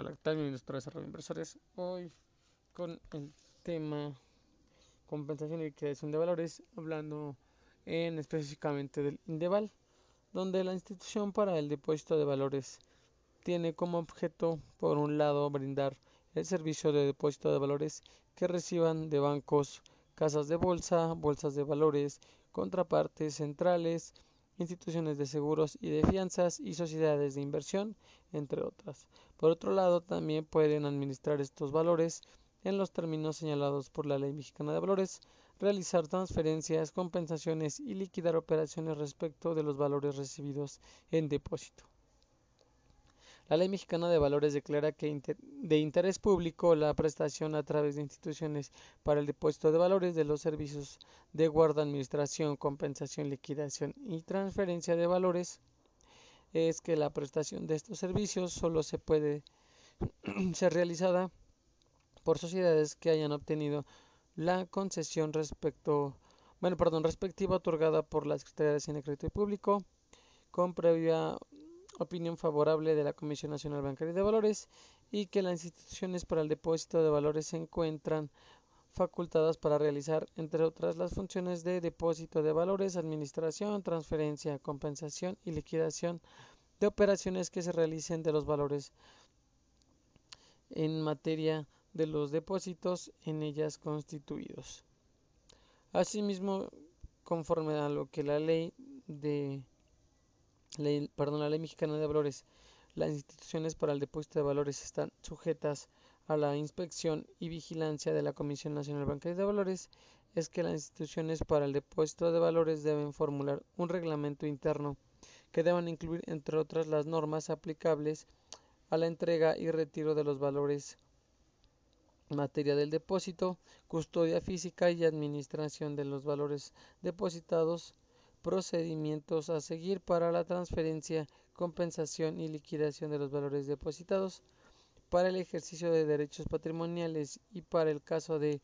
Hola, ¿qué tal? Bienvenidos otra vez a Inversores. Hoy con el tema compensación y liquidación de valores, hablando en específicamente del Indeval, donde la institución para el depósito de valores tiene como objeto, por un lado, brindar el servicio de depósito de valores que reciban de bancos, casas de bolsa, bolsas de valores, contrapartes centrales, instituciones de seguros y de fianzas y sociedades de inversión, entre otras. Por otro lado, también pueden administrar estos valores en los términos señalados por la Ley Mexicana de Valores, realizar transferencias, compensaciones y liquidar operaciones respecto de los valores recibidos en depósito. La Ley Mexicana de Valores declara que de interés público la prestación a través de instituciones para el depósito de valores de los servicios de guarda, administración, compensación, liquidación y transferencia de valores es que la prestación de estos servicios solo se puede ser realizada por sociedades que hayan obtenido la concesión respecto bueno, perdón, respectiva otorgada por la Secretaría de Hacienda y Público con previa opinión favorable de la Comisión Nacional Bancaria de Valores y que las instituciones para el depósito de valores se encuentran facultadas para realizar, entre otras, las funciones de depósito de valores, administración, transferencia, compensación y liquidación de operaciones que se realicen de los valores en materia de los depósitos en ellas constituidos. Asimismo, conforme a lo que la ley de la ley mexicana de valores, las instituciones para el depósito de valores están sujetas a la inspección y vigilancia de la Comisión Nacional Bancaria de Valores, es que las instituciones para el depósito de valores deben formular un reglamento interno que deban incluir, entre otras, las normas aplicables a la entrega y retiro de los valores materia del depósito, custodia física y administración de los valores depositados, procedimientos a seguir para la transferencia, compensación y liquidación de los valores depositados, para el ejercicio de derechos patrimoniales y para el caso de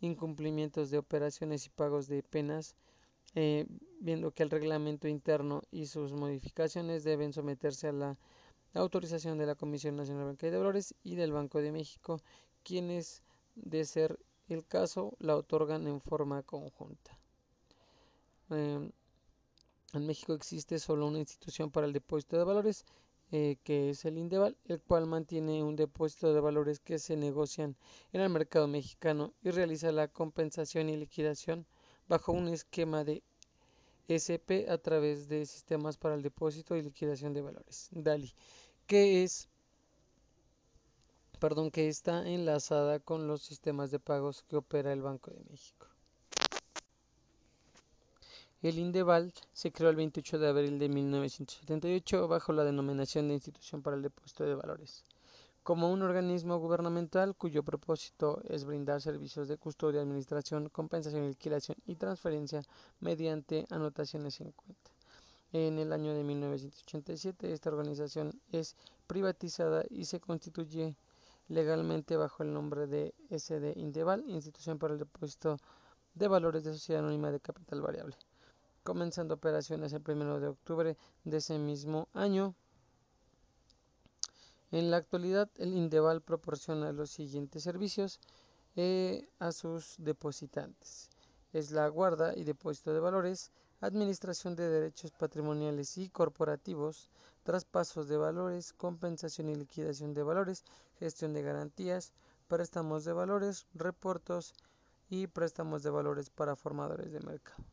incumplimientos de operaciones y pagos de penas, eh, viendo que el reglamento interno y sus modificaciones deben someterse a la autorización de la Comisión Nacional Bancaria de Valores y del Banco de México, quienes, de ser el caso, la otorgan en forma conjunta. Em, en México existe solo una institución para el depósito de valores, eh, que es el Indeval, el cual mantiene un depósito de valores que se negocian en el mercado mexicano y realiza la compensación y liquidación bajo un esquema de SP a través de sistemas para el depósito y liquidación de valores, DALI, que es perdón, que está enlazada con los sistemas de pagos que opera el Banco de México. El Indeval se creó el 28 de abril de 1978 bajo la denominación de Institución para el Depósito de Valores, como un organismo gubernamental cuyo propósito es brindar servicios de custodia, administración, compensación, liquidación y transferencia mediante anotaciones en cuenta. En el año de 1987 esta organización es privatizada y se constituye legalmente bajo el nombre de SD Indeval, Institución para el Depósito de Valores de Sociedad Anónima de Capital Variable comenzando operaciones el 1 de octubre de ese mismo año. En la actualidad, el Indeval proporciona los siguientes servicios eh, a sus depositantes. Es la guarda y depósito de valores, administración de derechos patrimoniales y corporativos, traspasos de valores, compensación y liquidación de valores, gestión de garantías, préstamos de valores, reportos y préstamos de valores para formadores de mercado.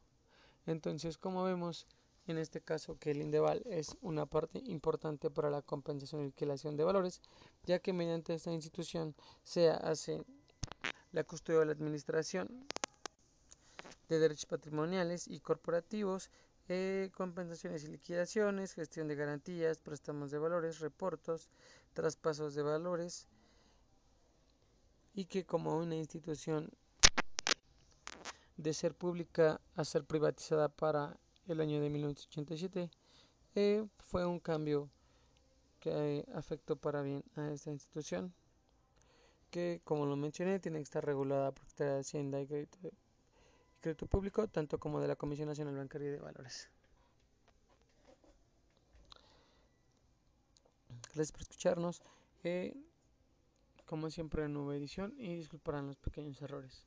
Entonces, como vemos en este caso que el Indeval es una parte importante para la compensación y liquidación de valores, ya que mediante esta institución se hace la custodia de la administración de derechos patrimoniales y corporativos, eh, compensaciones y liquidaciones, gestión de garantías, préstamos de valores, reportos, traspasos de valores y que como una institución de ser pública a ser privatizada para el año de 1987 eh, fue un cambio que afectó para bien a esta institución que como lo mencioné tiene que estar regulada por la Hacienda y crédito, crédito Público tanto como de la Comisión Nacional Bancaria de Valores. Gracias por escucharnos. Eh, como siempre, nueva edición y disculparán los pequeños errores.